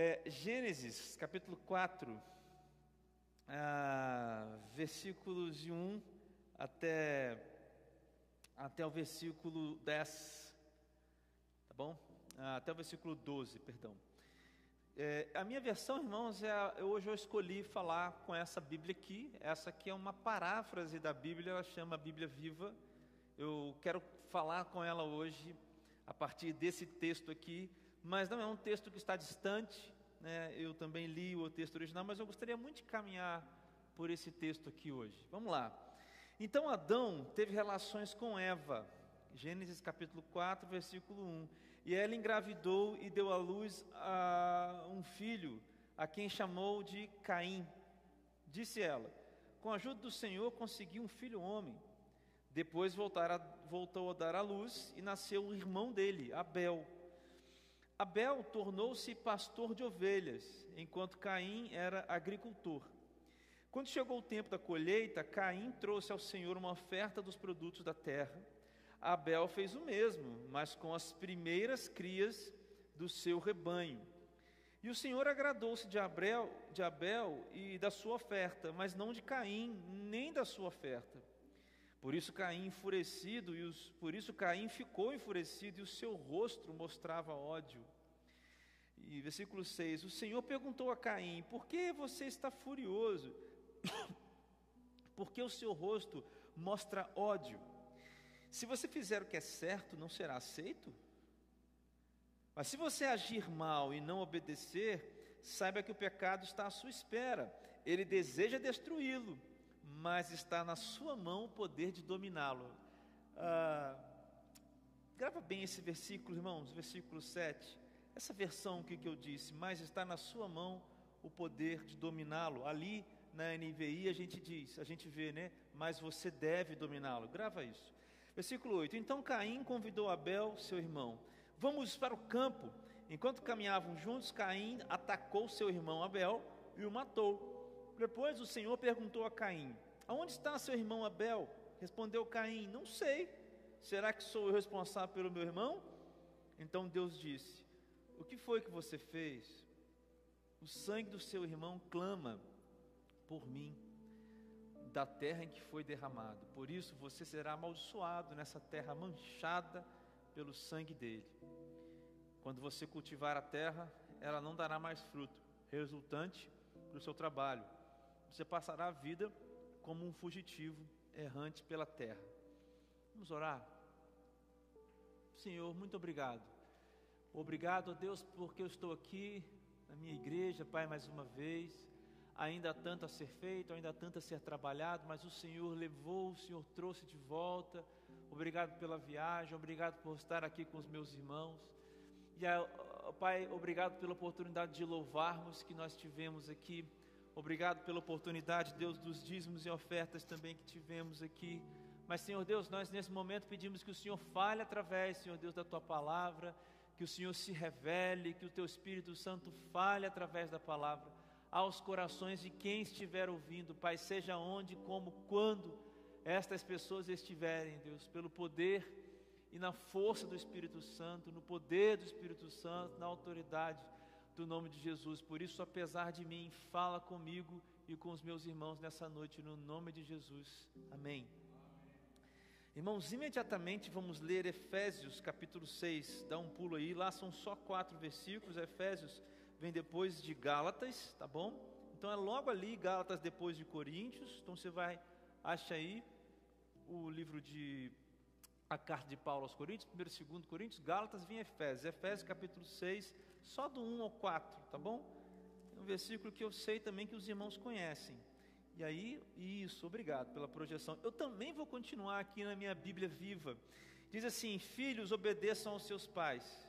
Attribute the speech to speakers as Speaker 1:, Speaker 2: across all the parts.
Speaker 1: É, Gênesis, capítulo 4, ah, versículos de 1 até, até o versículo 10, tá bom? Ah, até o versículo 12, perdão. É, a minha versão, irmãos, é, hoje eu escolhi falar com essa Bíblia aqui. Essa aqui é uma paráfrase da Bíblia, ela chama Bíblia Viva. Eu quero falar com ela hoje a partir desse texto aqui, mas não é um texto que está distante. Né? Eu também li o texto original, mas eu gostaria muito de caminhar por esse texto aqui hoje. Vamos lá. Então Adão teve relações com Eva. Gênesis capítulo 4, versículo 1. E ela engravidou e deu à luz a um filho, a quem chamou de Caim. Disse ela: Com a ajuda do Senhor consegui um filho homem. Depois a, voltou a dar à luz e nasceu o irmão dele, Abel. Abel tornou-se pastor de ovelhas, enquanto Caim era agricultor. Quando chegou o tempo da colheita, Caim trouxe ao Senhor uma oferta dos produtos da terra. Abel fez o mesmo, mas com as primeiras crias do seu rebanho. E o Senhor agradou-se de Abel, de Abel e da sua oferta, mas não de Caim, nem da sua oferta. Por isso Caim enfurecido e os, por isso Caim ficou enfurecido e o seu rosto mostrava ódio. E versículo 6: O Senhor perguntou a Caim: Por que você está furioso? Porque o seu rosto mostra ódio. Se você fizer o que é certo, não será aceito? Mas se você agir mal e não obedecer, saiba que o pecado está à sua espera. Ele deseja destruí-lo, mas está na sua mão o poder de dominá-lo. Ah, grava bem esse versículo, irmãos, versículo 7. Essa versão que, que eu disse, mas está na sua mão o poder de dominá-lo. Ali na NVI a gente diz, a gente vê, né? Mas você deve dominá-lo. Grava isso. Versículo 8: Então Caim convidou Abel, seu irmão, vamos para o campo. Enquanto caminhavam juntos, Caim atacou seu irmão Abel e o matou. Depois o Senhor perguntou a Caim: Aonde está seu irmão Abel? Respondeu Caim: Não sei. Será que sou eu responsável pelo meu irmão? Então Deus disse: O que foi que você fez? O sangue do seu irmão clama por mim da terra em que foi derramado. Por isso você será amaldiçoado nessa terra manchada pelo sangue dele. Quando você cultivar a terra, ela não dará mais fruto, resultante do seu trabalho. Você passará a vida como um fugitivo errante pela terra. Vamos orar? Senhor, muito obrigado. Obrigado, Deus, porque eu estou aqui na minha igreja, Pai, mais uma vez ainda há tanto a ser feito, ainda há tanto a ser trabalhado, mas o Senhor levou, o Senhor trouxe de volta. Obrigado pela viagem, obrigado por estar aqui com os meus irmãos. E, Pai, obrigado pela oportunidade de louvarmos que nós tivemos aqui. Obrigado pela oportunidade, Deus, dos dízimos e ofertas também que tivemos aqui. Mas, Senhor Deus, nós nesse momento pedimos que o Senhor fale através, Senhor Deus, da tua palavra, que o Senhor se revele, que o teu Espírito Santo fale através da palavra aos corações de quem estiver ouvindo, Pai, seja onde, como, quando estas pessoas estiverem, Deus, pelo poder e na força do Espírito Santo, no poder do Espírito Santo, na autoridade do nome de Jesus. Por isso, apesar de mim, fala comigo e com os meus irmãos nessa noite, no nome de Jesus. Amém. Irmãos, imediatamente vamos ler Efésios capítulo 6. Dá um pulo aí, lá são só quatro versículos. Efésios vem depois de Gálatas, tá bom? Então é logo ali, Gálatas depois de Coríntios. Então você vai, acha aí o livro de a carta de Paulo aos Coríntios, primeiro e segundo Coríntios, Gálatas, vem Efésios, Efésios capítulo 6, só do 1 ao 4, tá bom? É um versículo que eu sei também que os irmãos conhecem. E aí, isso, obrigado pela projeção. Eu também vou continuar aqui na minha Bíblia viva. Diz assim: Filhos, obedeçam aos seus pais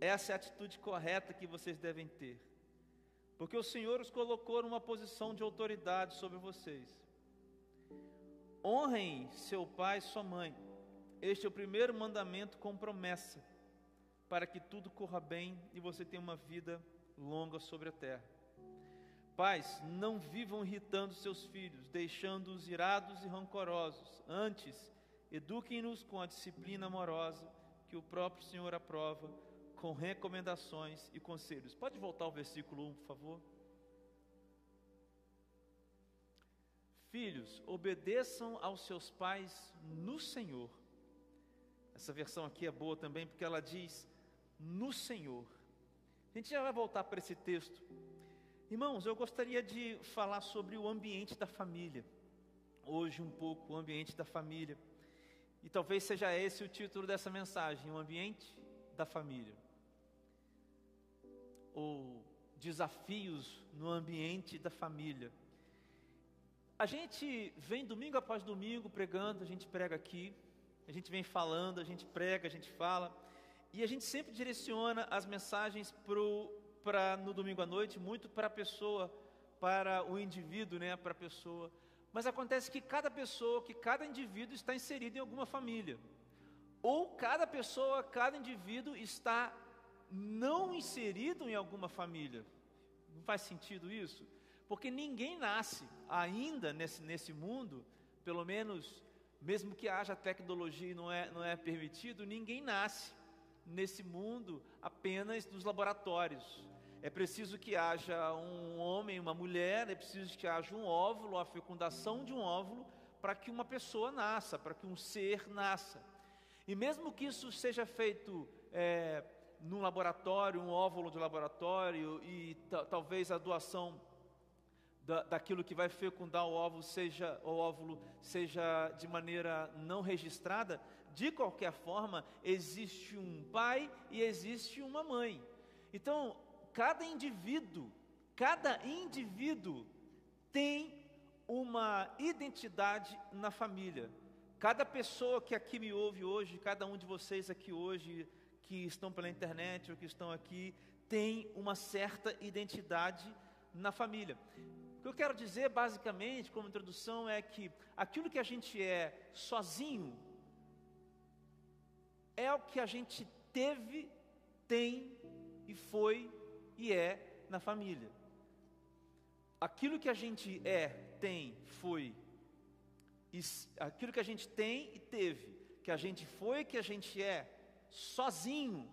Speaker 1: essa é a atitude correta que vocês devem ter. Porque o Senhor os colocou numa posição de autoridade sobre vocês. Honrem seu pai e sua mãe. Este é o primeiro mandamento com promessa, para que tudo corra bem e você tenha uma vida longa sobre a terra. Pais, não vivam irritando seus filhos, deixando-os irados e rancorosos. Antes, eduquem-nos com a disciplina amorosa que o próprio Senhor aprova com recomendações e conselhos. Pode voltar ao versículo 1, por favor? Filhos, obedeçam aos seus pais no Senhor. Essa versão aqui é boa também porque ela diz no Senhor. A gente já vai voltar para esse texto. Irmãos, eu gostaria de falar sobre o ambiente da família. Hoje, um pouco, o ambiente da família. E talvez seja esse o título dessa mensagem: o ambiente da família. Ou desafios no ambiente da família. A gente vem domingo após domingo pregando, a gente prega aqui, a gente vem falando, a gente prega, a gente fala, e a gente sempre direciona as mensagens para no domingo à noite muito para a pessoa, para o indivíduo, né, para a pessoa. Mas acontece que cada pessoa, que cada indivíduo está inserido em alguma família. Ou cada pessoa, cada indivíduo está não inserido em alguma família. Não faz sentido isso? Porque ninguém nasce ainda nesse, nesse mundo, pelo menos, mesmo que haja tecnologia e não é, não é permitido, ninguém nasce nesse mundo apenas nos laboratórios. É preciso que haja um homem, uma mulher, é preciso que haja um óvulo, a fecundação de um óvulo, para que uma pessoa nasça, para que um ser nasça. E mesmo que isso seja feito é, num laboratório, um óvulo de laboratório, e talvez a doação da, daquilo que vai fecundar o óvulo seja o óvulo seja de maneira não registrada, de qualquer forma existe um pai e existe uma mãe. Então, cada indivíduo, cada indivíduo tem uma identidade na família. Cada pessoa que aqui me ouve hoje, cada um de vocês aqui hoje, que estão pela internet ou que estão aqui, tem uma certa identidade na família. O que eu quero dizer, basicamente, como introdução, é que aquilo que a gente é sozinho é o que a gente teve, tem e foi e é na família. Aquilo que a gente é, tem, foi, e, aquilo que a gente tem e teve, que a gente foi, que a gente é, sozinho,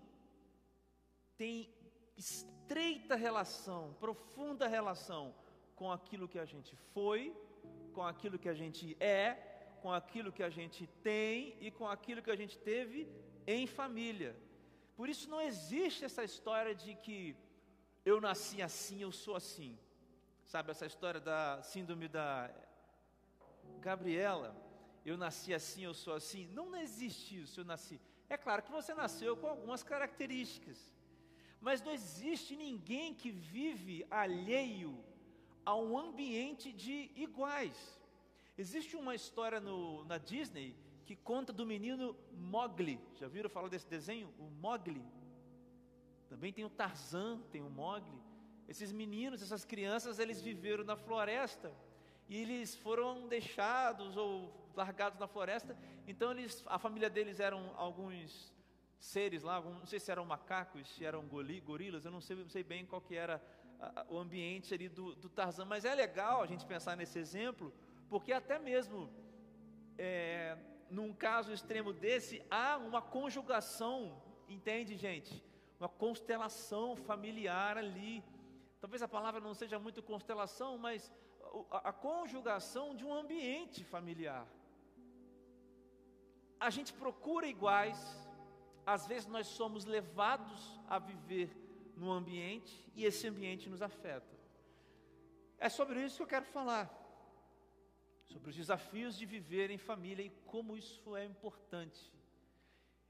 Speaker 1: tem estreita relação, profunda relação com aquilo que a gente foi, com aquilo que a gente é, com aquilo que a gente tem e com aquilo que a gente teve em família. Por isso não existe essa história de que eu nasci assim, eu sou assim. Sabe essa história da síndrome da Gabriela? Eu nasci assim, eu sou assim. Não, existe isso, eu nasci. É claro que você nasceu com algumas características. Mas não existe ninguém que vive alheio a um ambiente de iguais. Existe uma história no, na Disney que conta do menino Mogli. Já viram falar desse desenho? O Mogli. Também tem o Tarzan, tem o Mogli. Esses meninos, essas crianças, eles viveram na floresta e eles foram deixados ou largados na floresta. Então eles, a família deles eram alguns seres lá, não sei se eram macacos, se eram gorilas, eu não sei, não sei bem qual que era o ambiente ali do, do, Tarzan. Mas é legal a gente pensar nesse exemplo, porque até mesmo é, num caso extremo desse, há uma conjugação, entende, gente? Uma constelação familiar ali. Talvez a palavra não seja muito constelação, mas a, a conjugação de um ambiente familiar. A gente procura iguais, às vezes nós somos levados a viver no ambiente e esse ambiente nos afeta. É sobre isso que eu quero falar. Sobre os desafios de viver em família e como isso é importante.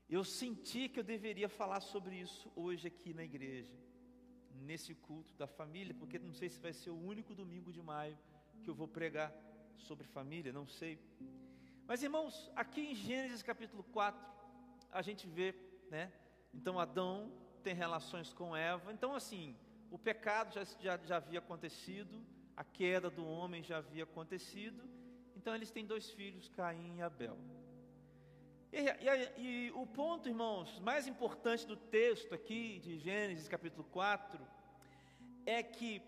Speaker 1: Eu senti que eu deveria falar sobre isso hoje aqui na igreja, nesse culto da família, porque não sei se vai ser o único domingo de maio que eu vou pregar sobre família, não sei. Mas irmãos, aqui em Gênesis capítulo 4, a gente vê, né? Então Adão tem relações com Eva. Então, assim, o pecado já, já, já havia acontecido, a queda do homem já havia acontecido. Então, eles têm dois filhos, Caim e Abel. E, e, e, o ponto, irmãos, mais importante do texto aqui de Gênesis capítulo 4 é que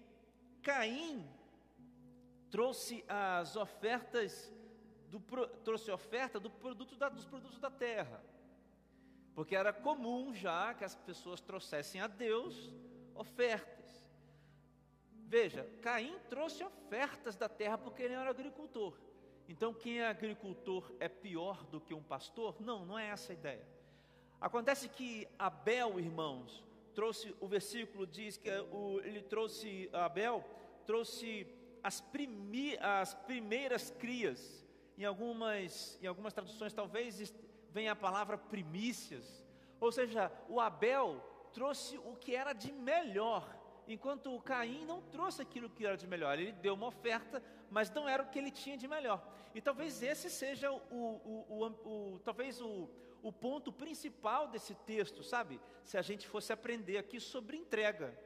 Speaker 1: Caim trouxe as ofertas do, trouxe oferta do produto da, dos produtos da terra. porque era comum já que as pessoas trouxessem a Deus ofertas. Veja, Caim trouxe ofertas da terra porque ele era agricultor. Então, quem é agricultor é pior do que um pastor? Não, não é essa a ideia. Acontece que Abel, irmãos, trouxe, o versículo diz que o, ele trouxe, Abel trouxe as, primi, as primeiras crias. Em algumas, em algumas traduções, talvez venha a palavra primícias. Ou seja, o Abel trouxe o que era de melhor, enquanto o Caim não trouxe aquilo que era de melhor. Ele deu uma oferta, mas não era o que ele tinha de melhor. E talvez esse seja o, o, o, o talvez o, o ponto principal desse texto, sabe? Se a gente fosse aprender aqui sobre entrega.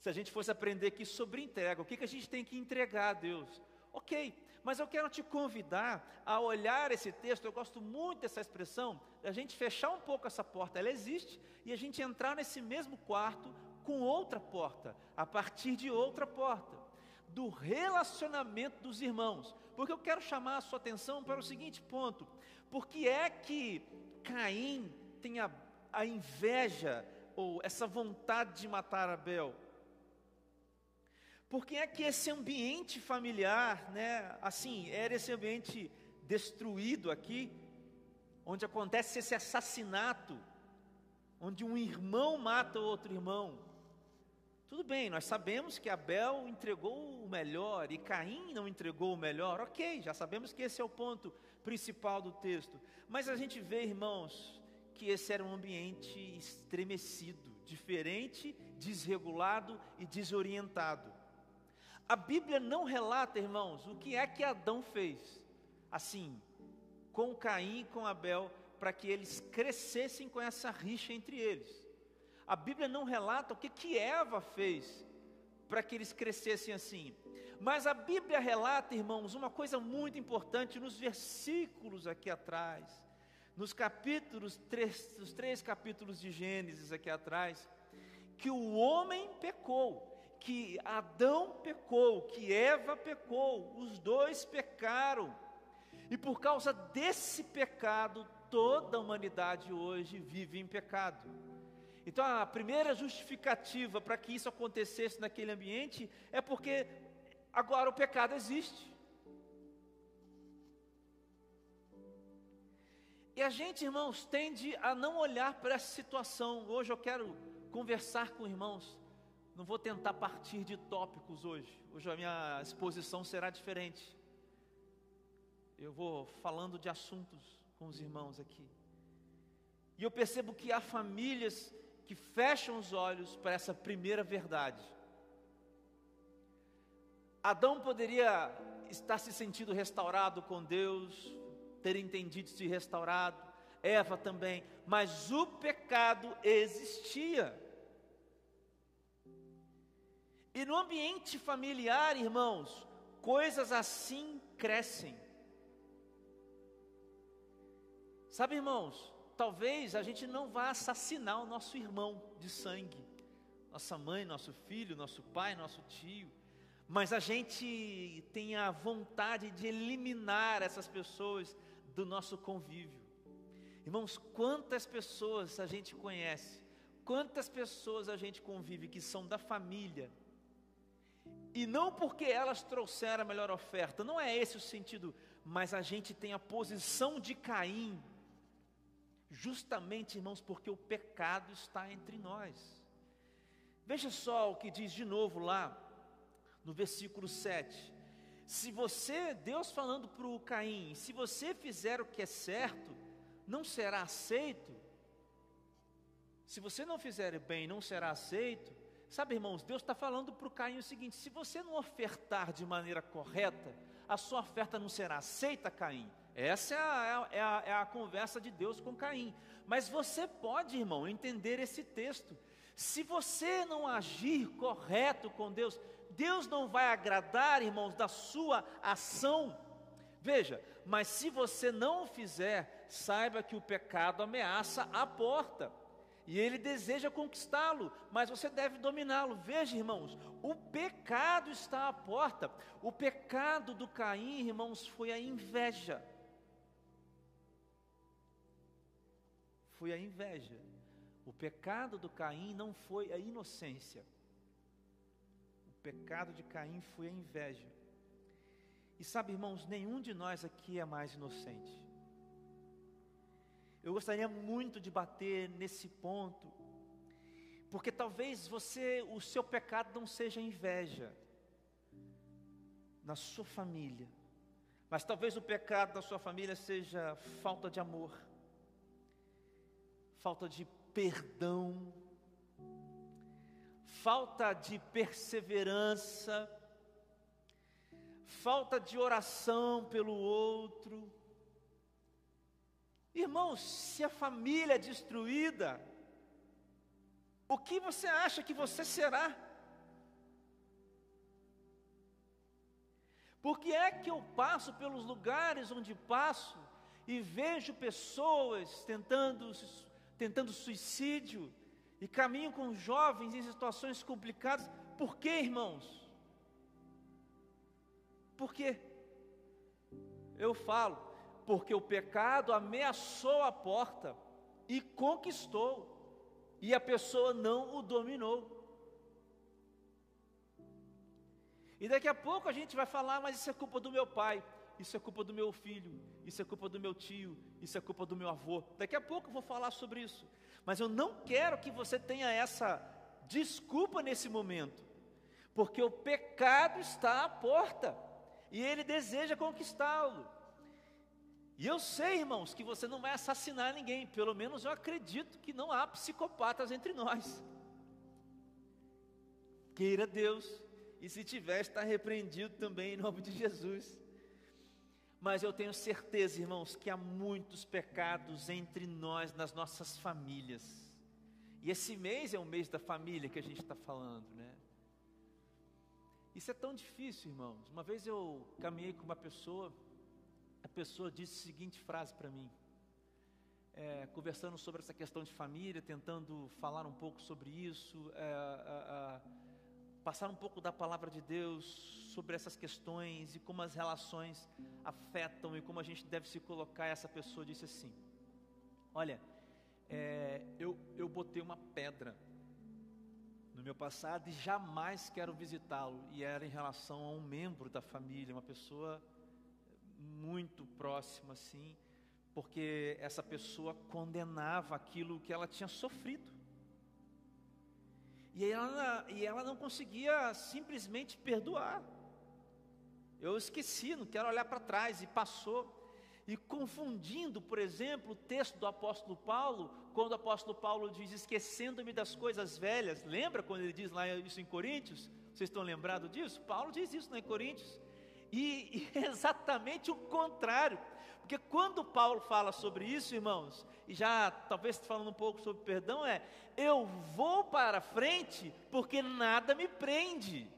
Speaker 1: Se a gente fosse aprender aqui sobre entrega, o que, que a gente tem que entregar a Deus? Ok, mas eu quero te convidar a olhar esse texto, eu gosto muito dessa expressão, a gente fechar um pouco essa porta, ela existe, e a gente entrar nesse mesmo quarto com outra porta, a partir de outra porta, do relacionamento dos irmãos, porque eu quero chamar a sua atenção para o seguinte ponto: por que é que Caim tem a, a inveja ou essa vontade de matar Abel? Por que é que esse ambiente familiar, né, assim, era esse ambiente destruído aqui, onde acontece esse assassinato, onde um irmão mata outro irmão? Tudo bem, nós sabemos que Abel entregou o melhor e Caim não entregou o melhor, ok, já sabemos que esse é o ponto principal do texto, mas a gente vê, irmãos, que esse era um ambiente estremecido, diferente, desregulado e desorientado. A Bíblia não relata, irmãos, o que é que Adão fez, assim, com Caim e com Abel, para que eles crescessem com essa rixa entre eles. A Bíblia não relata o que, que Eva fez para que eles crescessem assim. Mas a Bíblia relata, irmãos, uma coisa muito importante nos versículos aqui atrás, nos capítulos, três, os três capítulos de Gênesis aqui atrás, que o homem pecou que Adão pecou, que Eva pecou, os dois pecaram. E por causa desse pecado, toda a humanidade hoje vive em pecado. Então a primeira justificativa para que isso acontecesse naquele ambiente é porque agora o pecado existe. E a gente, irmãos, tende a não olhar para essa situação. Hoje eu quero conversar com irmãos não vou tentar partir de tópicos hoje. Hoje a minha exposição será diferente. Eu vou falando de assuntos com os irmãos aqui. E eu percebo que há famílias que fecham os olhos para essa primeira verdade. Adão poderia estar se sentindo restaurado com Deus, ter entendido-se restaurado, Eva também, mas o pecado existia. E no ambiente familiar, irmãos, coisas assim crescem. Sabe, irmãos, talvez a gente não vá assassinar o nosso irmão de sangue, nossa mãe, nosso filho, nosso pai, nosso tio, mas a gente tem a vontade de eliminar essas pessoas do nosso convívio. Irmãos, quantas pessoas a gente conhece, quantas pessoas a gente convive que são da família, e não porque elas trouxeram a melhor oferta, não é esse o sentido, mas a gente tem a posição de Caim, justamente, irmãos, porque o pecado está entre nós. Veja só o que diz de novo lá, no versículo 7. Se você, Deus falando para o Caim, se você fizer o que é certo, não será aceito. Se você não fizer bem, não será aceito. Sabe, irmãos, Deus está falando para o Caim o seguinte: se você não ofertar de maneira correta, a sua oferta não será aceita, Caim. Essa é a, é a, é a conversa de Deus com Caim. Mas você pode, irmão, entender esse texto. Se você não agir correto com Deus, Deus não vai agradar, irmãos, da sua ação. Veja, mas se você não o fizer, saiba que o pecado ameaça a porta e ele deseja conquistá-lo, mas você deve dominá-lo. Veja, irmãos, o pecado está à porta. O pecado do Caim, irmãos, foi a inveja. Foi a inveja. O pecado do Caim não foi a inocência. O pecado de Caim foi a inveja. E sabe, irmãos, nenhum de nós aqui é mais inocente. Eu gostaria muito de bater nesse ponto, porque talvez você, o seu pecado não seja inveja na sua família, mas talvez o pecado da sua família seja falta de amor, falta de perdão, falta de perseverança, falta de oração pelo outro. Irmãos, se a família é destruída, o que você acha que você será? Porque é que eu passo pelos lugares onde passo e vejo pessoas tentando, tentando suicídio e caminho com jovens em situações complicadas. Por quê, irmãos? Por quê? Eu falo, porque o pecado ameaçou a porta e conquistou, e a pessoa não o dominou. E daqui a pouco a gente vai falar, mas isso é culpa do meu pai, isso é culpa do meu filho, isso é culpa do meu tio, isso é culpa do meu avô. Daqui a pouco eu vou falar sobre isso. Mas eu não quero que você tenha essa desculpa nesse momento, porque o pecado está à porta e ele deseja conquistá-lo. E eu sei, irmãos, que você não vai assassinar ninguém, pelo menos eu acredito que não há psicopatas entre nós. Queira Deus e se tiver, está repreendido também em nome de Jesus. Mas eu tenho certeza, irmãos, que há muitos pecados entre nós, nas nossas famílias. E esse mês é o mês da família que a gente está falando, né? Isso é tão difícil, irmãos. Uma vez eu caminhei com uma pessoa, a pessoa disse a seguinte frase para mim, é, conversando sobre essa questão de família, tentando falar um pouco sobre isso. É, passar um pouco da palavra de Deus sobre essas questões e como as relações afetam e como a gente deve se colocar. Essa pessoa disse assim: Olha, é, eu, eu botei uma pedra no meu passado e jamais quero visitá-lo. E era em relação a um membro da família, uma pessoa muito próxima, assim, porque essa pessoa condenava aquilo que ela tinha sofrido. E ela, e ela não conseguia simplesmente perdoar. Eu esqueci, não quero olhar para trás, e passou. E confundindo, por exemplo, o texto do apóstolo Paulo, quando o apóstolo Paulo diz: Esquecendo-me das coisas velhas, lembra quando ele diz lá isso em Coríntios? Vocês estão lembrados disso? Paulo diz isso em Coríntios. E, e é exatamente o contrário. Porque quando Paulo fala sobre isso, irmãos, e já talvez falando um pouco sobre perdão, é: eu vou para frente porque nada me prende.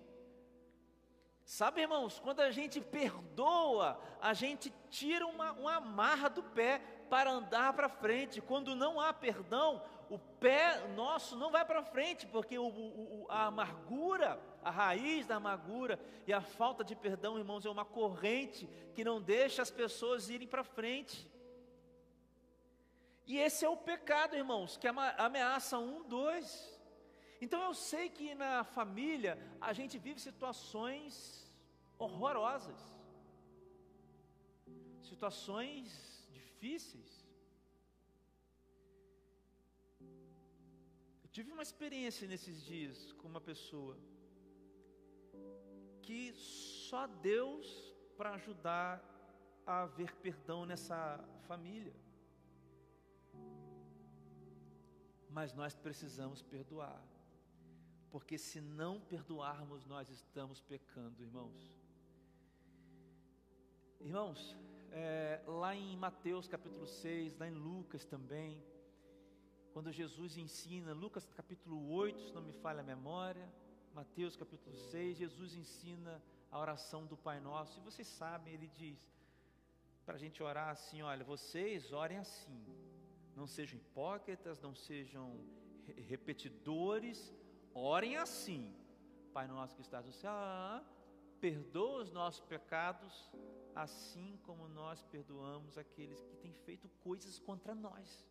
Speaker 1: Sabe, irmãos, quando a gente perdoa, a gente tira uma, uma amarra do pé para andar para frente. Quando não há perdão, o pé nosso não vai para frente, porque o, o, a amargura, a raiz da amargura e a falta de perdão, irmãos, é uma corrente que não deixa as pessoas irem para frente. E esse é o pecado, irmãos, que ameaça um, dois. Então eu sei que na família a gente vive situações horrorosas, situações difíceis. Eu tive uma experiência nesses dias com uma pessoa que só Deus para ajudar a haver perdão nessa família. Mas nós precisamos perdoar. Porque se não perdoarmos, nós estamos pecando, irmãos. Irmãos, é, lá em Mateus capítulo 6, lá em Lucas também, quando Jesus ensina, Lucas capítulo 8, se não me falha a memória, Mateus capítulo 6, Jesus ensina a oração do Pai Nosso, e vocês sabem, ele diz, para a gente orar assim: olha, vocês orem assim, não sejam hipócritas, não sejam repetidores, orem assim. Pai nosso que estás no céu, ah, perdoa os nossos pecados, assim como nós perdoamos aqueles que têm feito coisas contra nós.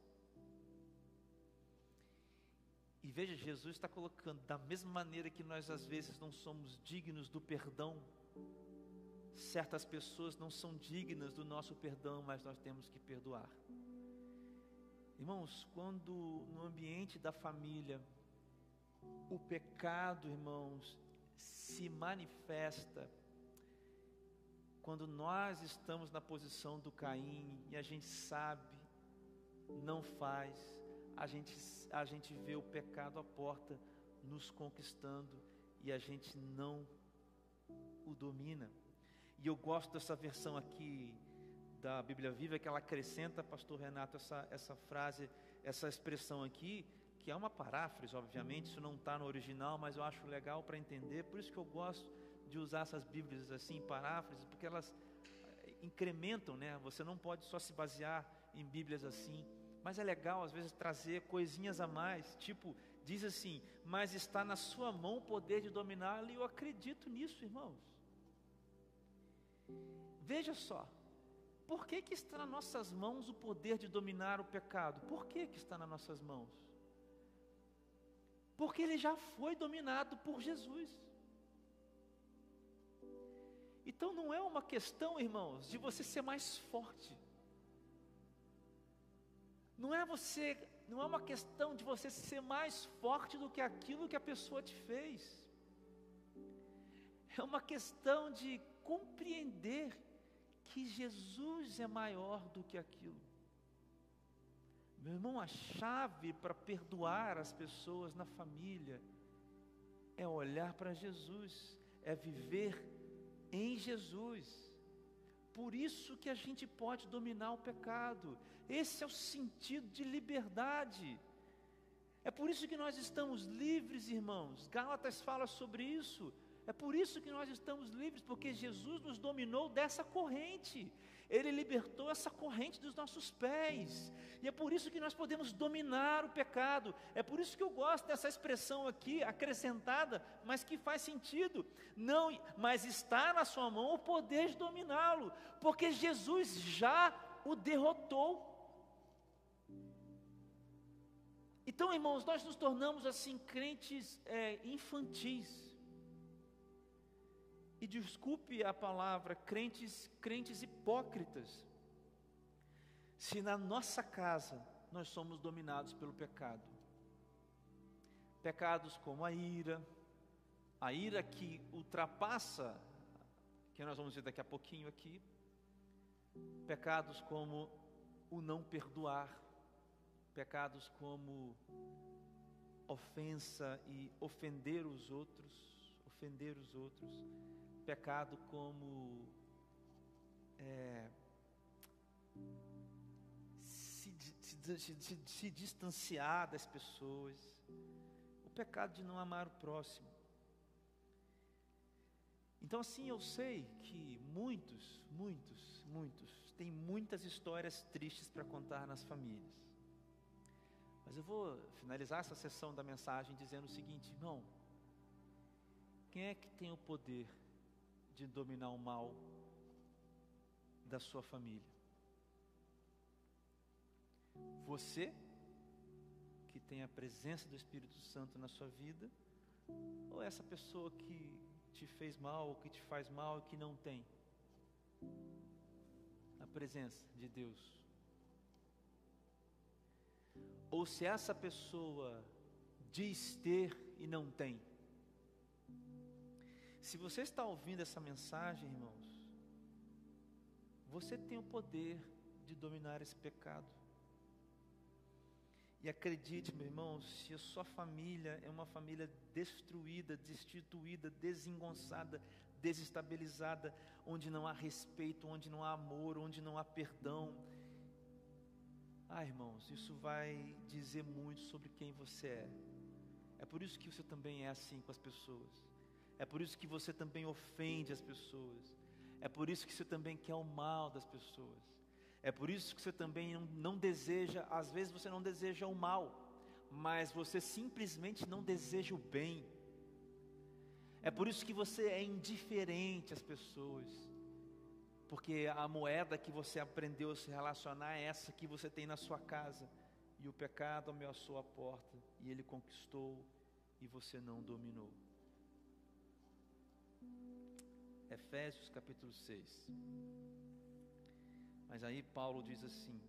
Speaker 1: E veja, Jesus está colocando, da mesma maneira que nós às vezes não somos dignos do perdão, certas pessoas não são dignas do nosso perdão, mas nós temos que perdoar. Irmãos, quando no ambiente da família o pecado, irmãos, se manifesta, quando nós estamos na posição do Caim e a gente sabe, não faz, a gente, a gente vê o pecado à porta nos conquistando e a gente não o domina. E eu gosto dessa versão aqui da Bíblia Viva, que ela acrescenta, pastor Renato, essa, essa frase, essa expressão aqui, que é uma paráfrase, obviamente, isso não está no original, mas eu acho legal para entender, por isso que eu gosto de usar essas Bíblias assim, paráfrases, porque elas eh, incrementam, né? Você não pode só se basear em Bíblias assim. Mas é legal às vezes trazer coisinhas a mais, tipo, diz assim: "Mas está na sua mão o poder de dominá-lo", e eu acredito nisso, irmãos. Veja só, por que, que está nas nossas mãos o poder de dominar o pecado? Por que, que está nas nossas mãos? Porque ele já foi dominado por Jesus. Então não é uma questão, irmãos, de você ser mais forte. Não é você, não é uma questão de você ser mais forte do que aquilo que a pessoa te fez. É uma questão de compreender que Jesus é maior do que aquilo. Meu irmão, a chave para perdoar as pessoas na família é olhar para Jesus, é viver em Jesus. Por isso que a gente pode dominar o pecado. Esse é o sentido de liberdade. É por isso que nós estamos livres, irmãos. Gálatas fala sobre isso. É por isso que nós estamos livres, porque Jesus nos dominou dessa corrente. Ele libertou essa corrente dos nossos pés. E é por isso que nós podemos dominar o pecado. É por isso que eu gosto dessa expressão aqui, acrescentada, mas que faz sentido. Não, mas está na sua mão o poder de dominá-lo, porque Jesus já o derrotou. Então, irmãos, nós nos tornamos assim crentes é, infantis e desculpe a palavra, crentes, crentes hipócritas. Se na nossa casa nós somos dominados pelo pecado, pecados como a ira, a ira que ultrapassa, que nós vamos ver daqui a pouquinho aqui, pecados como o não perdoar, pecados como ofensa e ofender os outros, ofender os outros, pecado como é, se, se, se, se distanciar das pessoas, o pecado de não amar o próximo. Então, assim, eu sei que muitos, muitos, muitos, têm muitas histórias tristes para contar nas famílias. Mas eu vou finalizar essa sessão da mensagem dizendo o seguinte, irmão: quem é que tem o poder de dominar o mal da sua família? Você, que tem a presença do Espírito Santo na sua vida, ou essa pessoa que te fez mal, ou que te faz mal e que não tem a presença de Deus? Ou se essa pessoa diz ter e não tem, se você está ouvindo essa mensagem, irmãos, você tem o poder de dominar esse pecado. E acredite, meu irmão, se a sua família é uma família destruída, destituída, desengonçada, desestabilizada, onde não há respeito, onde não há amor, onde não há perdão, ah, irmãos, isso vai dizer muito sobre quem você é. É por isso que você também é assim com as pessoas. É por isso que você também ofende as pessoas. É por isso que você também quer o mal das pessoas. É por isso que você também não, não deseja, às vezes você não deseja o mal, mas você simplesmente não deseja o bem. É por isso que você é indiferente às pessoas. Porque a moeda que você aprendeu a se relacionar é essa que você tem na sua casa. E o pecado ameaçou a porta. e ele conquistou e você não dominou. Efésios capítulo 6. Mas aí Paulo diz assim: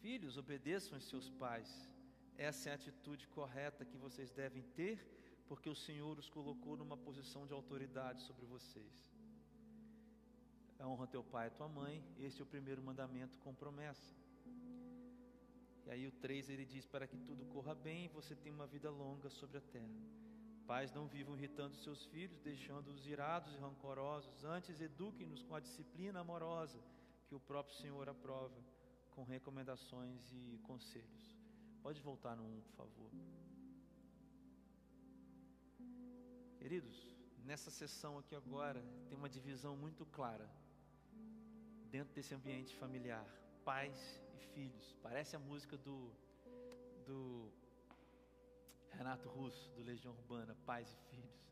Speaker 1: Filhos, obedeçam aos seus pais. Essa é a atitude correta que vocês devem ter, porque o Senhor os colocou numa posição de autoridade sobre vocês. Honra teu pai e tua mãe, este é o primeiro mandamento com promessa. E aí o 3 ele diz: Para que tudo corra bem, você tenha uma vida longa sobre a terra. Pais não vivam irritando seus filhos, deixando-os irados e rancorosos, antes eduquem-nos com a disciplina amorosa que o próprio Senhor aprova, com recomendações e conselhos. Pode voltar no 1, por favor. Queridos, nessa sessão aqui agora tem uma divisão muito clara dentro desse ambiente familiar, pais e filhos. Parece a música do do Renato Russo, do Legião Urbana, Pais e Filhos.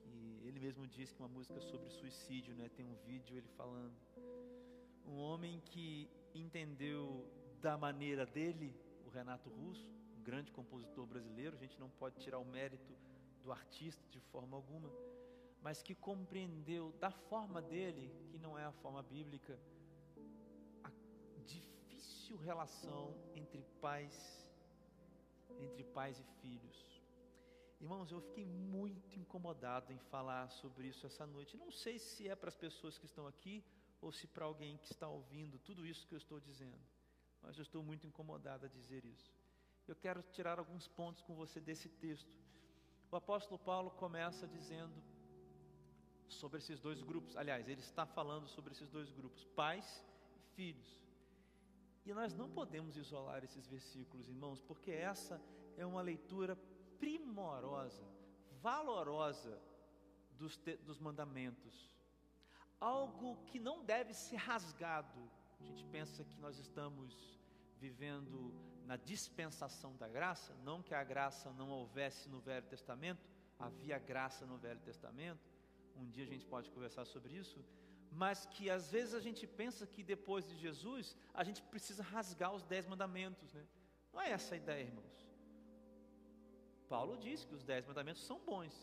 Speaker 1: Que ele mesmo diz que uma música sobre suicídio, né? Tem um vídeo ele falando. Um homem que entendeu da maneira dele, o Renato Russo, um grande compositor brasileiro, a gente não pode tirar o mérito do artista de forma alguma, mas que compreendeu da forma dele, que não é a forma bíblica, a difícil relação entre pais entre pais e filhos. Irmãos, eu fiquei muito incomodado em falar sobre isso essa noite. Não sei se é para as pessoas que estão aqui ou se para alguém que está ouvindo tudo isso que eu estou dizendo, mas eu estou muito incomodado a dizer isso. Eu quero tirar alguns pontos com você desse texto. O apóstolo Paulo começa dizendo sobre esses dois grupos. Aliás, ele está falando sobre esses dois grupos, pais e filhos. E nós não podemos isolar esses versículos, irmãos, porque essa é uma leitura primorosa, valorosa dos, dos mandamentos. Algo que não deve ser rasgado. A gente pensa que nós estamos vivendo na dispensação da graça, não que a graça não houvesse no Velho Testamento, havia graça no Velho Testamento. Um dia a gente pode conversar sobre isso, mas que às vezes a gente pensa que depois de Jesus a gente precisa rasgar os dez mandamentos, né? Não é essa a ideia, irmãos. Paulo diz que os dez mandamentos são bons.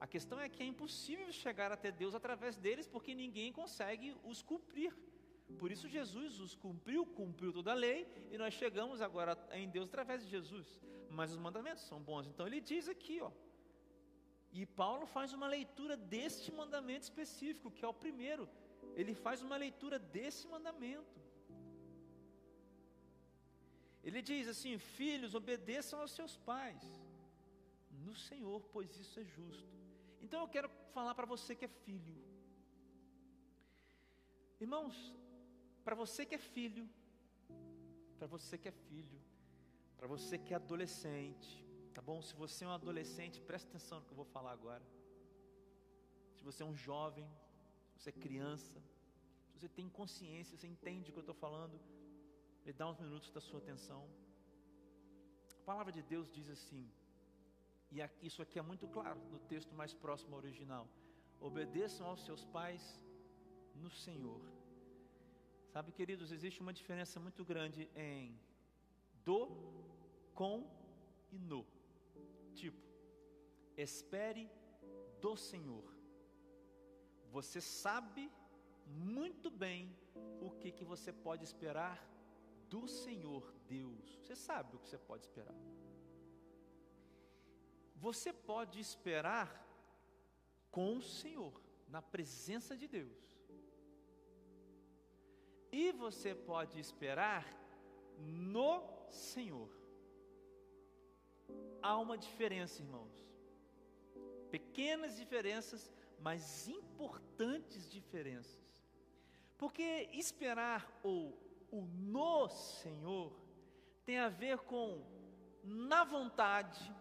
Speaker 1: A questão é que é impossível chegar até Deus através deles, porque ninguém consegue os cumprir. Por isso Jesus os cumpriu, cumpriu toda a lei, e nós chegamos agora em Deus através de Jesus. Mas os mandamentos são bons. Então ele diz aqui, ó, e Paulo faz uma leitura deste mandamento específico, que é o primeiro. Ele faz uma leitura desse mandamento. Ele diz assim: Filhos, obedeçam aos seus pais, no Senhor, pois isso é justo. Então eu quero falar para você que é filho. Irmãos, para você que é filho, para você que é filho, para você que é adolescente, Tá bom? Se você é um adolescente, presta atenção no que eu vou falar agora. Se você é um jovem, você é criança, se você tem consciência, você entende o que eu estou falando, me dá uns minutos da sua atenção. A palavra de Deus diz assim, e isso aqui é muito claro no texto mais próximo ao original: obedeçam aos seus pais no Senhor. Sabe, queridos, existe uma diferença muito grande em do, com e no. Tipo, espere do Senhor. Você sabe muito bem o que, que você pode esperar do Senhor Deus. Você sabe o que você pode esperar. Você pode esperar com o Senhor, na presença de Deus. E você pode esperar no Senhor há uma diferença, irmãos. Pequenas diferenças, mas importantes diferenças. Porque esperar ou o no Senhor tem a ver com na vontade,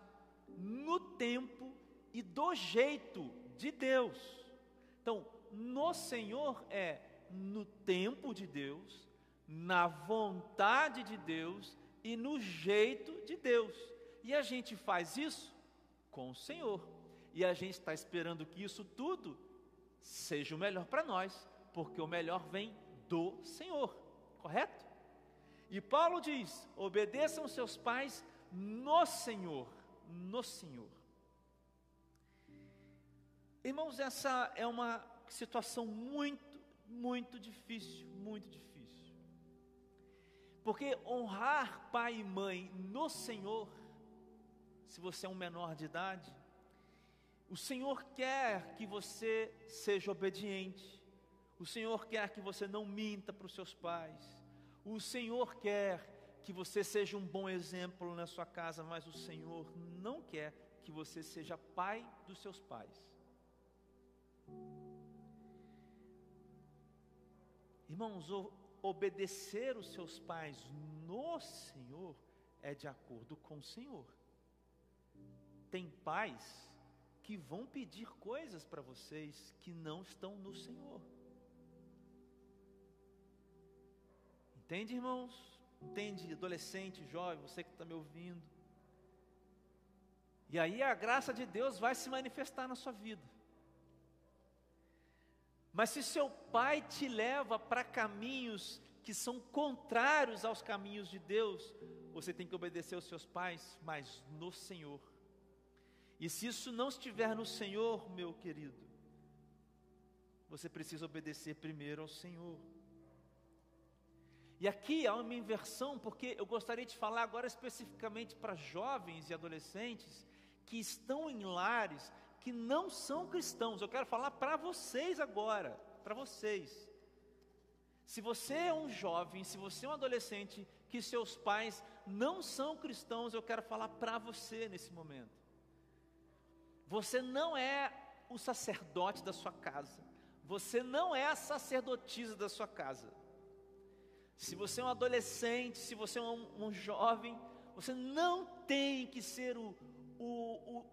Speaker 1: no tempo e do jeito de Deus. Então, no Senhor é no tempo de Deus, na vontade de Deus e no jeito de Deus. E a gente faz isso com o Senhor. E a gente está esperando que isso tudo seja o melhor para nós, porque o melhor vem do Senhor, correto? E Paulo diz: obedeçam seus pais no Senhor, no Senhor. Irmãos, essa é uma situação muito, muito difícil, muito difícil. Porque honrar pai e mãe no Senhor, se você é um menor de idade, o Senhor quer que você seja obediente, o Senhor quer que você não minta para os seus pais, o Senhor quer que você seja um bom exemplo na sua casa, mas o Senhor não quer que você seja pai dos seus pais. Irmãos, obedecer os seus pais no Senhor é de acordo com o Senhor. Tem pais que vão pedir coisas para vocês que não estão no Senhor. Entende, irmãos? Entende, adolescente, jovem, você que está me ouvindo. E aí a graça de Deus vai se manifestar na sua vida. Mas se seu pai te leva para caminhos que são contrários aos caminhos de Deus, você tem que obedecer aos seus pais, mas no Senhor. E se isso não estiver no Senhor, meu querido, você precisa obedecer primeiro ao Senhor. E aqui há uma inversão, porque eu gostaria de falar agora especificamente para jovens e adolescentes que estão em lares que não são cristãos. Eu quero falar para vocês agora, para vocês. Se você é um jovem, se você é um adolescente que seus pais não são cristãos, eu quero falar para você nesse momento. Você não é o sacerdote da sua casa. Você não é a sacerdotisa da sua casa. Se você é um adolescente, se você é um, um jovem, você não tem que ser o, o,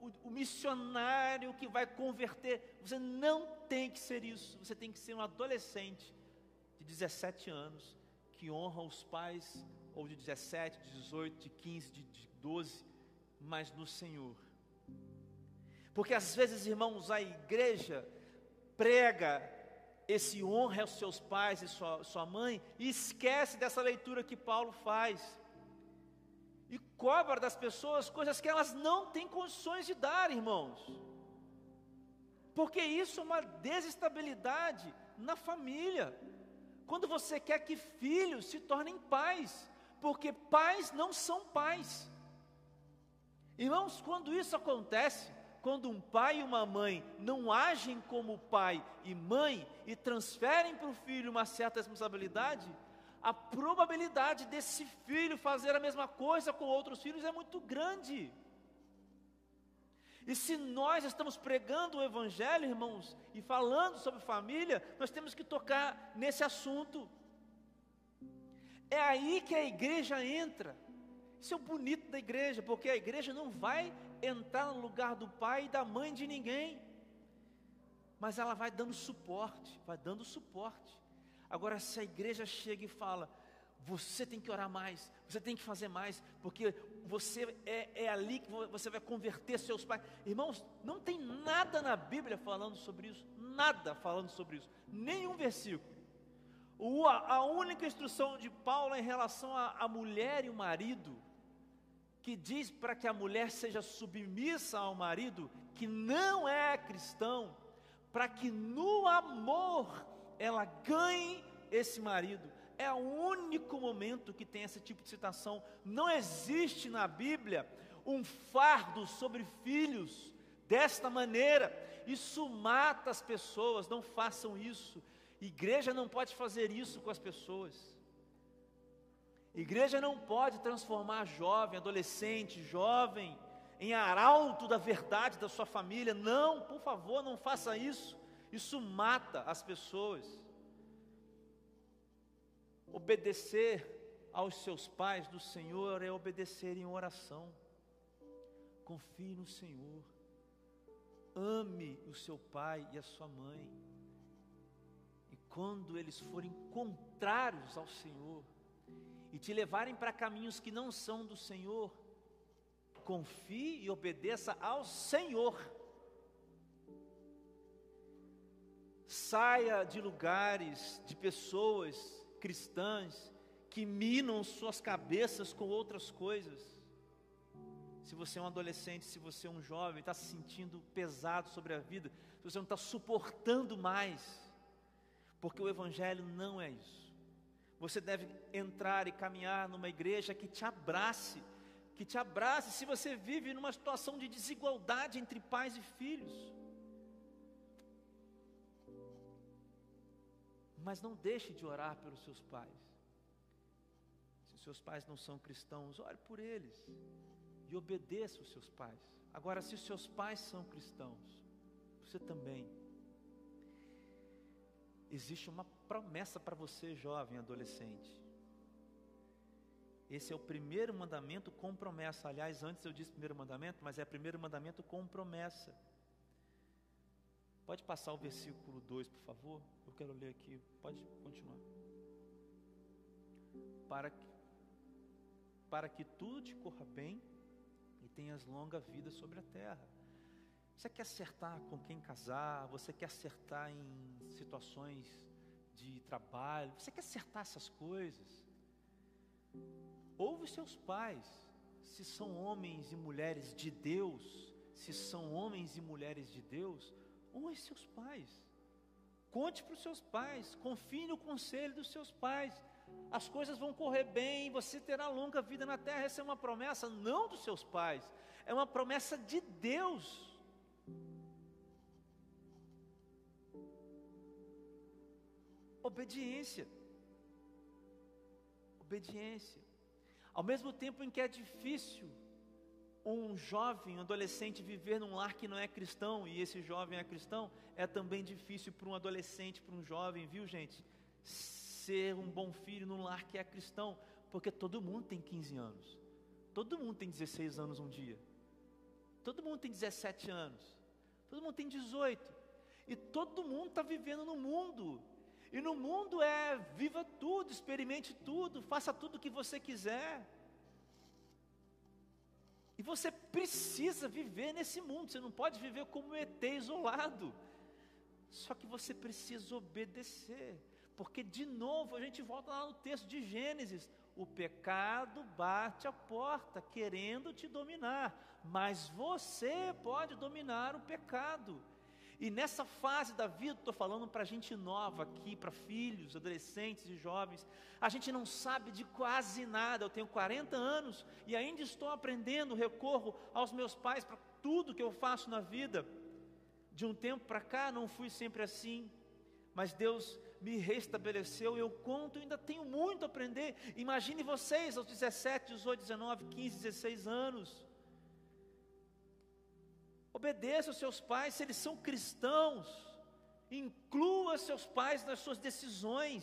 Speaker 1: o, o, missionário que vai converter. Você não tem que ser isso. Você tem que ser um adolescente de 17 anos que honra os pais, ou de 17, de 18, de 15, de, de 12, mas no Senhor. Porque às vezes, irmãos, a igreja prega esse honra aos seus pais e sua, sua mãe e esquece dessa leitura que Paulo faz e cobra das pessoas coisas que elas não têm condições de dar, irmãos. Porque isso é uma desestabilidade na família. Quando você quer que filhos se tornem pais, porque pais não são pais. Irmãos, quando isso acontece, quando um pai e uma mãe não agem como pai e mãe e transferem para o filho uma certa responsabilidade, a probabilidade desse filho fazer a mesma coisa com outros filhos é muito grande. E se nós estamos pregando o Evangelho, irmãos, e falando sobre família, nós temos que tocar nesse assunto. É aí que a igreja entra. Isso é o bonito da igreja, porque a igreja não vai entrar no lugar do pai e da mãe de ninguém, mas ela vai dando suporte, vai dando suporte. Agora, se a igreja chega e fala, você tem que orar mais, você tem que fazer mais, porque você é, é ali que você vai converter seus pais. Irmãos, não tem nada na Bíblia falando sobre isso, nada falando sobre isso, nenhum versículo. A única instrução de Paulo em relação à mulher e o marido, que diz para que a mulher seja submissa ao marido, que não é cristão, para que no amor ela ganhe esse marido. É o único momento que tem esse tipo de citação. Não existe na Bíblia um fardo sobre filhos desta maneira. Isso mata as pessoas. Não façam isso. Igreja não pode fazer isso com as pessoas. Igreja não pode transformar jovem, adolescente, jovem em arauto da verdade da sua família. Não, por favor, não faça isso. Isso mata as pessoas. Obedecer aos seus pais do Senhor é obedecer em oração. Confie no Senhor. Ame o seu pai e a sua mãe. E quando eles forem contrários ao Senhor e te levarem para caminhos que não são do Senhor, confie e obedeça ao Senhor. Saia de lugares, de pessoas cristãs que minam suas cabeças com outras coisas. se você é um adolescente, se você é um jovem, está se sentindo pesado sobre a vida, se você não está suportando mais, porque o Evangelho não é isso. Você deve entrar e caminhar numa igreja que te abrace, que te abrace se você vive numa situação de desigualdade entre pais e filhos. Mas não deixe de orar pelos seus pais. Se os seus pais não são cristãos, ore por eles e obedeça os seus pais. Agora, se os seus pais são cristãos, você também. Existe uma promessa para você, jovem, adolescente. Esse é o primeiro mandamento com promessa. Aliás, antes eu disse primeiro mandamento, mas é primeiro mandamento com promessa. Pode passar o versículo 2, por favor? Eu quero ler aqui. Pode continuar. Para que, para que tudo te corra bem e tenhas longa vida sobre a terra. Você quer acertar com quem casar, você quer acertar em situações de trabalho, você quer acertar essas coisas. Ouve seus pais, se são homens e mulheres de Deus, se são homens e mulheres de Deus, ouve seus pais. Conte para os seus pais, confie no conselho dos seus pais as coisas vão correr bem, você terá longa vida na terra. Essa é uma promessa não dos seus pais, é uma promessa de Deus. Obediência. Obediência. Ao mesmo tempo em que é difícil um jovem, um adolescente viver num lar que não é cristão, e esse jovem é cristão, é também difícil para um adolescente, para um jovem, viu gente? ser um bom filho num lar que é cristão, porque todo mundo tem 15 anos, todo mundo tem 16 anos um dia, todo mundo tem 17 anos, todo mundo tem 18, e todo mundo está vivendo no mundo, e no mundo é viva tudo, experimente tudo, faça tudo o que você quiser. E você precisa viver nesse mundo, você não pode viver como um ET isolado. Só que você precisa obedecer. Porque de novo a gente volta lá no texto de Gênesis: o pecado bate a porta, querendo te dominar, mas você pode dominar o pecado. E nessa fase da vida, estou falando para gente nova aqui, para filhos, adolescentes e jovens, a gente não sabe de quase nada. Eu tenho 40 anos e ainda estou aprendendo, recorro aos meus pais para tudo que eu faço na vida. De um tempo para cá não fui sempre assim, mas Deus me restabeleceu, eu conto, ainda tenho muito a aprender. Imagine vocês aos 17, 18, 19, 15, 16 anos. Obedeça aos seus pais, se eles são cristãos, inclua seus pais nas suas decisões,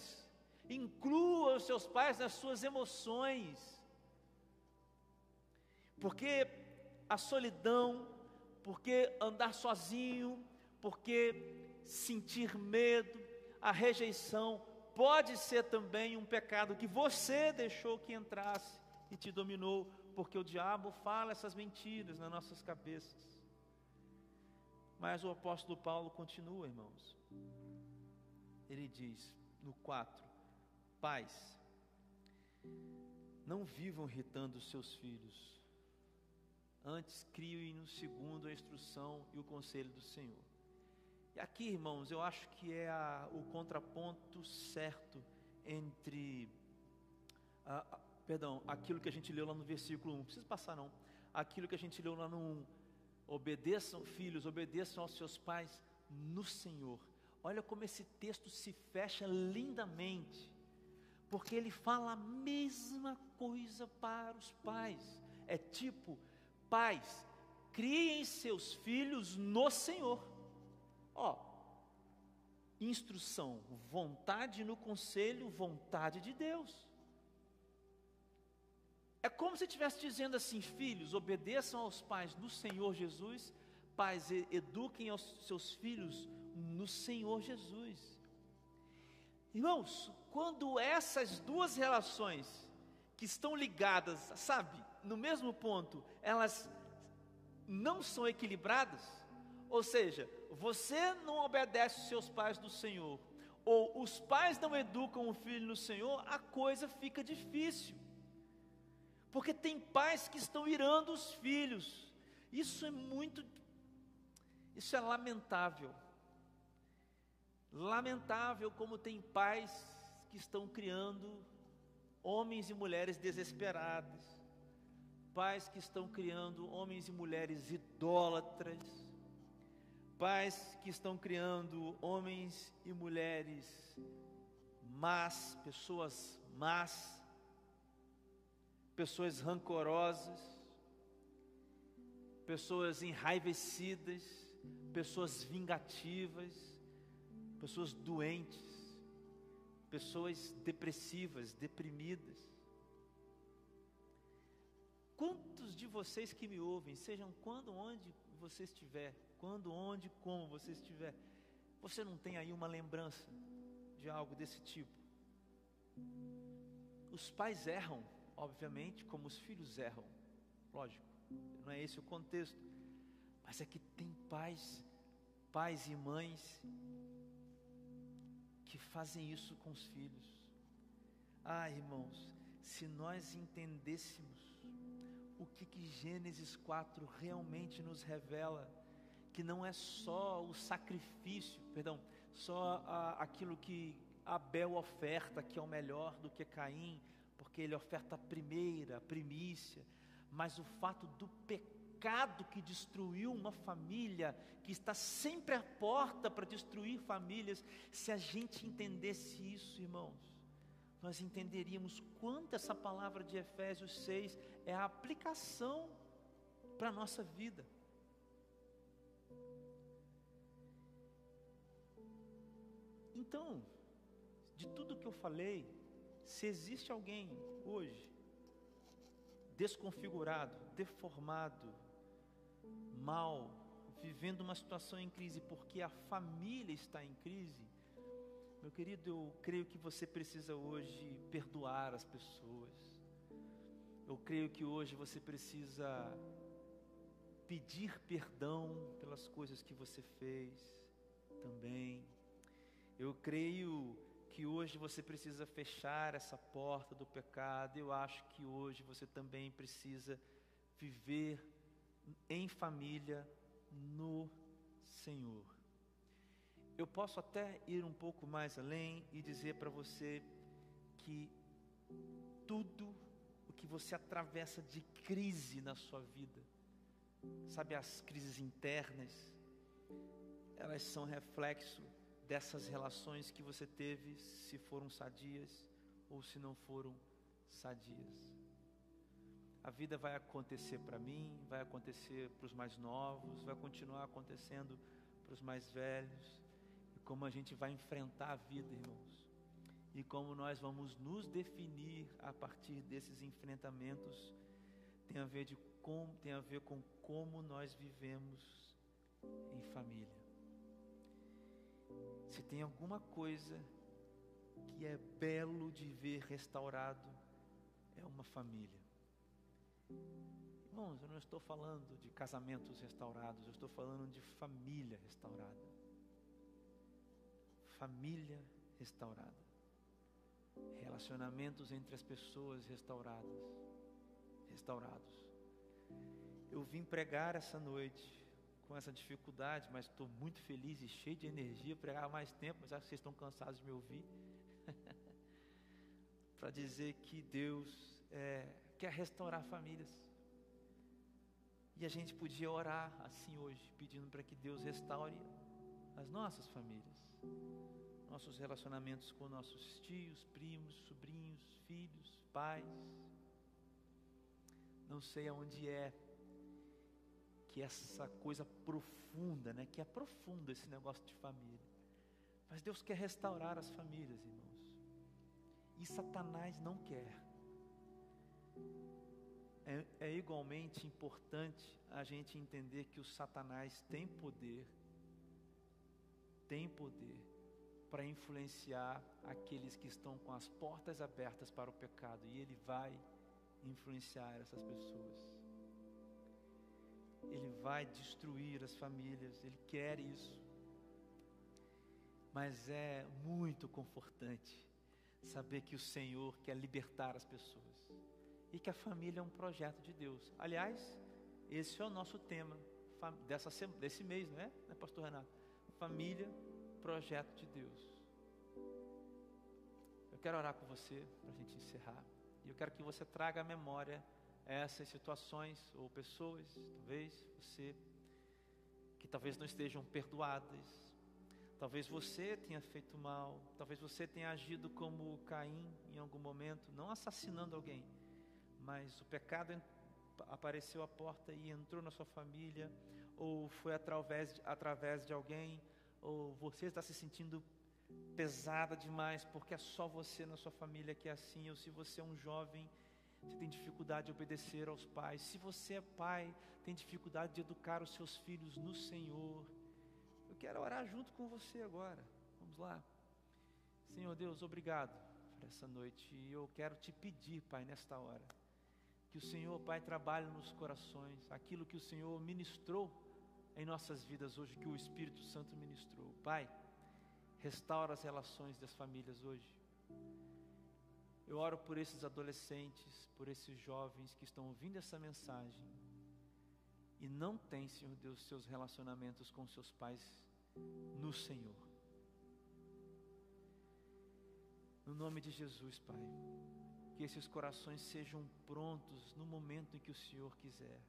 Speaker 1: inclua os seus pais nas suas emoções, porque a solidão, porque andar sozinho, porque sentir medo, a rejeição pode ser também um pecado que você deixou que entrasse e te dominou, porque o diabo fala essas mentiras nas nossas cabeças. Mas o apóstolo Paulo continua, irmãos. Ele diz no 4: Pais, não vivam irritando os seus filhos, antes criem no segundo a instrução e o conselho do Senhor. E aqui, irmãos, eu acho que é a, o contraponto certo entre, a, a, perdão, aquilo que a gente leu lá no versículo 1, não precisa passar não, aquilo que a gente leu lá no 1, obedeçam, filhos, obedeçam aos seus pais no Senhor. Olha como esse texto se fecha lindamente, porque ele fala a mesma coisa para os pais. É tipo, pais, criem seus filhos no Senhor. Ó, instrução, vontade no conselho, vontade de Deus. É como se estivesse dizendo assim: filhos, obedeçam aos pais do Senhor Jesus, pais, eduquem os seus filhos no Senhor Jesus. Irmãos, quando essas duas relações que estão ligadas, sabe, no mesmo ponto, elas não são equilibradas, ou seja, você não obedece os seus pais do Senhor, ou os pais não educam o filho no Senhor, a coisa fica difícil. Porque tem pais que estão irando os filhos. Isso é muito isso é lamentável. Lamentável como tem pais que estão criando homens e mulheres desesperados, pais que estão criando homens e mulheres idólatras, pais que estão criando homens e mulheres más, pessoas más, pessoas rancorosas, pessoas enraivecidas, pessoas vingativas, pessoas doentes, pessoas depressivas, deprimidas. Quantos de vocês que me ouvem, sejam quando, onde você estiver, quando, onde, como você estiver, você não tem aí uma lembrança de algo desse tipo? Os pais erram, obviamente, como os filhos erram, lógico, não é esse o contexto, mas é que tem pais, pais e mães que fazem isso com os filhos. Ah, irmãos, se nós entendêssemos o que, que Gênesis 4 realmente nos revela, que não é só o sacrifício, perdão, só a, aquilo que Abel oferta, que é o melhor do que Caim, porque ele oferta a primeira, a primícia, mas o fato do pecado que destruiu uma família, que está sempre à porta para destruir famílias, se a gente entendesse isso, irmãos, nós entenderíamos quanto essa palavra de Efésios 6 é a aplicação para a nossa vida. Então, de tudo que eu falei, se existe alguém hoje desconfigurado, deformado, mal, vivendo uma situação em crise porque a família está em crise, meu querido, eu creio que você precisa hoje perdoar as pessoas. Eu creio que hoje você precisa pedir perdão pelas coisas que você fez também. Eu creio que hoje você precisa fechar essa porta do pecado. Eu acho que hoje você também precisa viver em família no Senhor. Eu posso até ir um pouco mais além e dizer para você que tudo o que você atravessa de crise na sua vida, sabe as crises internas, elas são reflexo dessas relações que você teve, se foram sadias ou se não foram sadias. A vida vai acontecer para mim, vai acontecer para os mais novos, vai continuar acontecendo para os mais velhos. E como a gente vai enfrentar a vida, irmãos. E como nós vamos nos definir a partir desses enfrentamentos, tem a ver, de com, tem a ver com como nós vivemos em família. Se tem alguma coisa que é belo de ver restaurado, é uma família. Irmãos, eu não estou falando de casamentos restaurados, eu estou falando de família restaurada. Família restaurada. Relacionamentos entre as pessoas restauradas. Restaurados. Eu vim pregar essa noite com essa dificuldade, mas estou muito feliz e cheio de energia para pregar mais tempo, mas acho que vocês estão cansados de me ouvir. para dizer que Deus é, quer restaurar famílias. E a gente podia orar assim hoje, pedindo para que Deus restaure as nossas famílias, nossos relacionamentos com nossos tios, primos, sobrinhos, filhos, pais. Não sei aonde é que essa coisa profunda, né, que é profunda esse negócio de família. Mas Deus quer restaurar as famílias, irmãos. E Satanás não quer. É, é igualmente importante a gente entender que o Satanás tem poder, tem poder para influenciar aqueles que estão com as portas abertas para o pecado, e ele vai influenciar essas pessoas ele vai destruir as famílias, ele quer isso. Mas é muito confortante saber que o Senhor quer libertar as pessoas. e que a família é um projeto de Deus. Aliás, esse é o nosso tema dessa, desse mês, não é, né, Pastor Renato? Família, projeto de Deus. Eu quero orar com você para a gente encerrar. E eu quero que você traga à memória essas situações ou pessoas, talvez você que talvez não estejam perdoadas, talvez você tenha feito mal, talvez você tenha agido como Caim em algum momento, não assassinando alguém, mas o pecado apareceu à porta e entrou na sua família, ou foi através através de alguém, ou você está se sentindo pesada demais porque é só você na sua família que é assim, ou se você é um jovem, você tem dificuldade de obedecer aos pais, se você é pai, tem dificuldade de educar os seus filhos no Senhor. Eu quero orar junto com você agora. Vamos lá. Senhor Deus, obrigado por essa noite. E eu quero te pedir, Pai, nesta hora, que o Senhor, Pai, trabalhe nos corações, aquilo que o Senhor ministrou em nossas vidas hoje, que o Espírito Santo ministrou. Pai, restaura as relações das famílias hoje. Eu oro por esses adolescentes, por esses jovens que estão ouvindo essa mensagem e não têm, Senhor Deus, seus relacionamentos com seus pais no Senhor. No nome de Jesus, Pai, que esses corações sejam prontos no momento em que o Senhor quiser,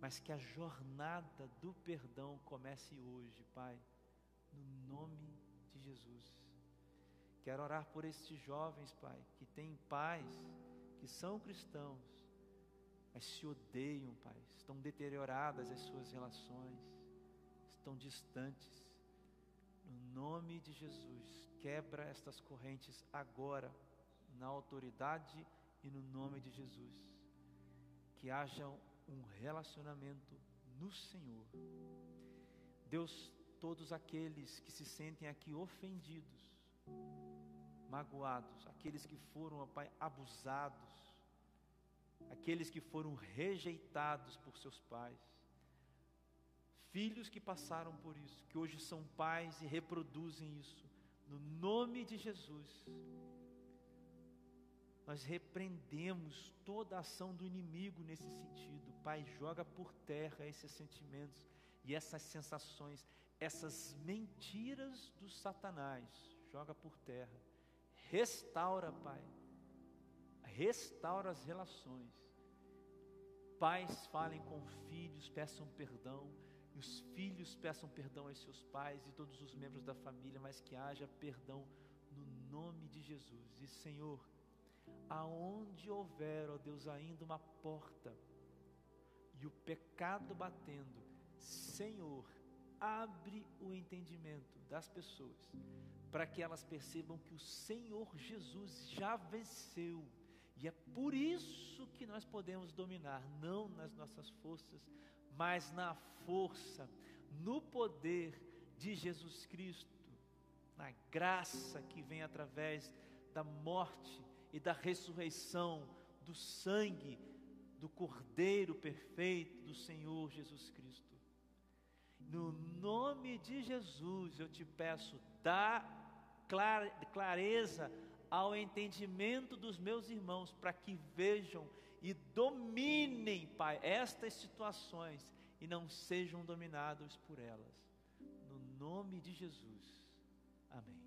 Speaker 1: mas que a jornada do perdão comece hoje, Pai, no nome de Jesus. Quero orar por esses jovens, Pai, que têm pais, que são cristãos, mas se odeiam, Pai, estão deterioradas as suas relações, estão distantes. No nome de Jesus, quebra estas correntes agora, na autoridade e no nome de Jesus. Que haja um relacionamento no Senhor. Deus, todos aqueles que se sentem aqui ofendidos, magoados, aqueles que foram, ó Pai, abusados, aqueles que foram rejeitados por seus pais, filhos que passaram por isso, que hoje são pais e reproduzem isso, no nome de Jesus, nós repreendemos toda a ação do inimigo nesse sentido. Pai, joga por terra esses sentimentos e essas sensações, essas mentiras do Satanás, joga por terra. Restaura, Pai restaura as relações. Pais falem com filhos, peçam perdão, e os filhos peçam perdão aos seus pais e todos os membros da família, mas que haja perdão no nome de Jesus. E Senhor, aonde houver, ó Deus, ainda uma porta e o pecado batendo, Senhor, abre o entendimento das pessoas para que elas percebam que o Senhor Jesus já venceu e é por isso que nós podemos dominar, não nas nossas forças, mas na força, no poder de Jesus Cristo, na graça que vem através da morte e da ressurreição, do sangue do Cordeiro perfeito do Senhor Jesus Cristo. No nome de Jesus eu te peço, dá clareza ao entendimento dos meus irmãos, para que vejam e dominem, Pai, estas situações e não sejam dominados por elas. No nome de Jesus. Amém.